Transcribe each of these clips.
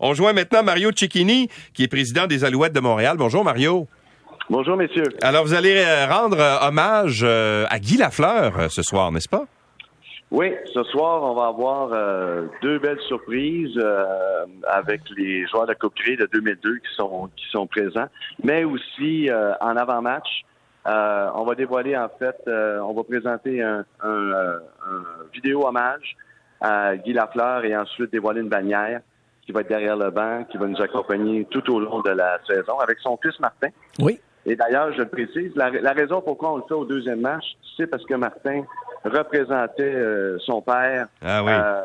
On joint maintenant Mario Cecchini, qui est président des Alouettes de Montréal. Bonjour, Mario. Bonjour, messieurs. Alors, vous allez euh, rendre euh, hommage euh, à Guy Lafleur ce soir, n'est-ce pas? Oui, ce soir, on va avoir deux belles surprises avec les joueurs de la Coupe Grey de 2002 qui sont qui sont présents, mais aussi en avant-match. on va dévoiler en fait, on va présenter un, un, vidéo hommage à Guy Lafleur et ensuite dévoiler une bannière qui va être derrière le banc, qui va nous accompagner tout au long de la saison avec son fils Martin. Oui. Et d'ailleurs, je le précise, la, raison pourquoi on le fait au deuxième match, c'est parce que Martin représentait euh, son père ah oui. euh,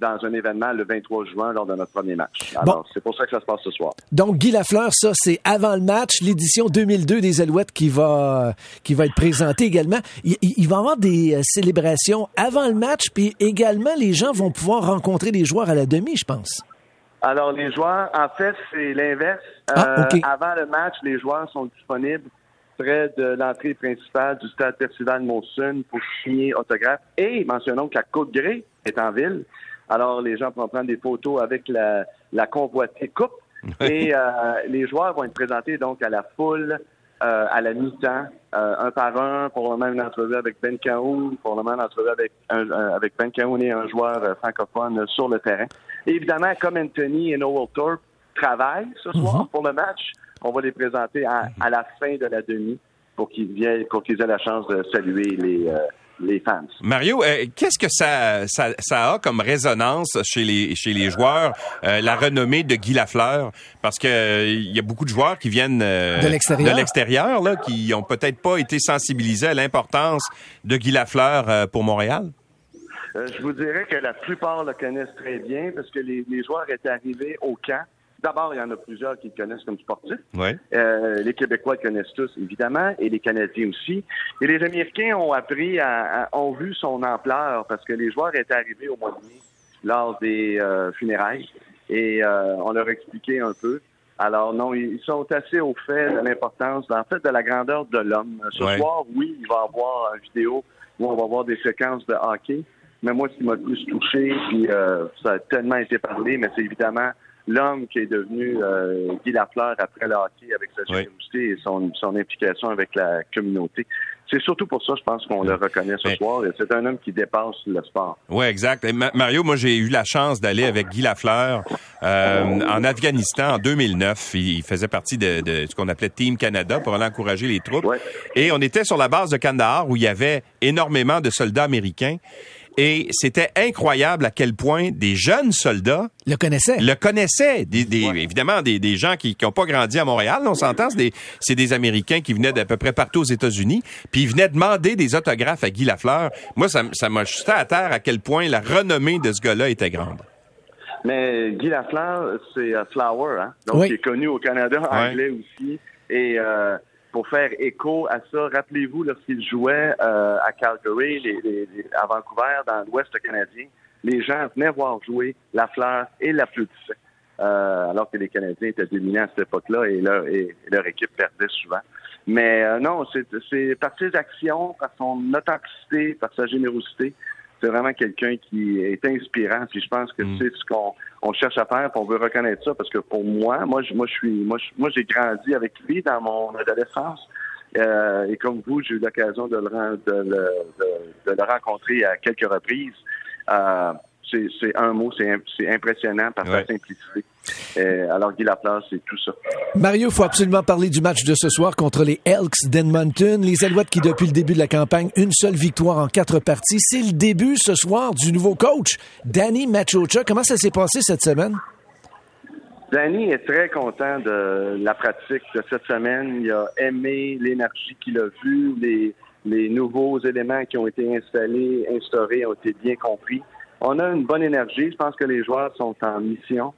dans un événement le 23 juin lors de notre premier match. Alors, c'est pour ça que ça se passe ce soir. Donc, Guy Lafleur, ça, c'est avant le match, l'édition 2002 des Alouettes qui va, qui va être présentée également. Il, il va y avoir des euh, célébrations avant le match, puis également, les gens vont pouvoir rencontrer les joueurs à la demi, je pense. Alors, les joueurs, en fait, c'est l'inverse. Ah, euh, avant le match, les joueurs sont disponibles près de l'entrée principale du stade Percival Monsun pour signer autographe. Et mentionnons que la Côte Grey est en ville. Alors, les gens pourront prendre des photos avec la, la convoitée coupe. Et euh, les joueurs vont être présentés donc à la foule euh, à la mi-temps, euh, un par un, pour le moment une entrevue avec Ben le moment une entrevue avec, avec Ben Cahoun et un joueur euh, francophone sur le terrain. évidemment, comme Anthony et Noel Thorpe travaillent ce soir mhm. pour le match, on va les présenter à, à la fin de la demi pour qu'ils viennent, pour qu'ils aient la chance de saluer les, les fans. Mario, euh, qu'est-ce que ça, ça, a comme résonance chez les, chez les joueurs, euh, la renommée de Guy Lafleur? Parce que euh, il y a beaucoup de joueurs qui viennent de l'extérieur, là, qui ont peut-être pas été sensibilisés à l'importance de Guy Lafleur pour Montréal. je vous dirais que la plupart le connaissent très bien parce que les, les joueurs étaient arrivés au camp D'abord, il y en a plusieurs qui le connaissent comme sportif. Euh, les Québécois le connaissent tous, évidemment, et les Canadiens aussi. Et les Américains ont appris, à, ont vu son ampleur parce que les joueurs étaient arrivés au mois de mai lors des euh, funérailles et euh, on leur a expliqué un peu. Alors non, ils sont assez au fait de l'importance, en fait, de la grandeur de l'homme. Ce soir, oui, il va y avoir une vidéo où on va voir des séquences de hockey. Mais moi, ce qui m'a le plus touché, puis ça a tellement été parlé, mais c'est évidemment l'homme qui est devenu euh, Guy Lafleur après le hockey avec sa générosité et son, son implication avec la communauté. C'est surtout pour ça, je pense qu'on le reconnaît ce soir. C'est un homme qui dépasse le sport. Oui, exact. Mario, moi, j'ai eu la chance d'aller avec Guy Lafleur euh, en Afghanistan en 2009. Il faisait partie de, de ce qu'on appelait Team Canada pour aller encourager les troupes. Et on était sur la base de Kandahar où il y avait énormément de soldats américains. Et c'était incroyable à quel point des jeunes soldats le connaissaient. Le connaissaient. Des, Évidemment, des, des, gens qui n'ont pas grandi à Montréal, on s'entend, c'est des, des, Américains qui venaient d'à peu près partout aux États-Unis, puis ils venaient demander des autographes à Guy Lafleur. Moi, ça, ça m'a jeté à terre à quel point la renommée de ce gars-là était grande. Mais Guy Lafleur, c'est euh, Flower, hein? donc il est connu au Canada, anglais aussi. Et euh, pour faire écho à ça, rappelez-vous lorsqu'il jouait euh, à Calgary, les, à Vancouver, dans l'Ouest canadien, les gens venaient voir jouer la fleur et la euh, alors que les Canadiens étaient dominants à cette époque-là et leur, et leur équipe perdait souvent. Mais euh, non, c'est par ses actions, par son authenticité, par sa générosité, c'est vraiment quelqu'un qui est inspirant. Puis je pense que mm. c'est ce qu'on on cherche à faire. Puis on veut reconnaître ça parce que pour moi, moi, je, moi, je suis, moi, moi, j'ai grandi avec lui dans mon adolescence. Euh, et comme vous, j'ai eu l'occasion de le, de, de, le rencontrer à quelques reprises. Euh, c'est un mot, c'est impressionnant par sa simplicité. Euh, alors, Guy Laplace, c'est tout ça. Mario, il faut absolument parler du match de ce soir contre les Elks d'Edmonton. Les Alouettes qui, depuis le début de la campagne, une seule victoire en quatre parties. C'est le début ce soir du nouveau coach, Danny Machocha. Comment ça s'est passé cette semaine? Danny est très content de la pratique de cette semaine. Il a aimé l'énergie qu'il a vue, les, les nouveaux éléments qui ont été installés, instaurés, ont été bien compris. On a une bonne énergie. Je pense que les joueurs sont en mission.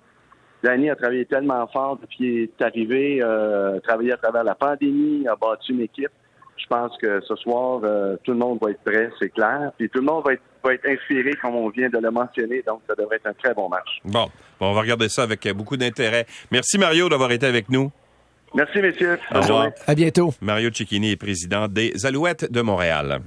Danny a travaillé tellement fort depuis qu'il est arrivé, euh, travaillé à travers la pandémie, a battu une équipe. Je pense que ce soir, euh, tout le monde va être prêt, c'est clair. Puis tout le monde va être, va être inspiré, comme on vient de le mentionner. Donc, ça devrait être un très bon match. Bon, bon on va regarder ça avec beaucoup d'intérêt. Merci, Mario, d'avoir été avec nous. Merci, messieurs. Au revoir. À bientôt. Mario Cecchini est président des Alouettes de Montréal.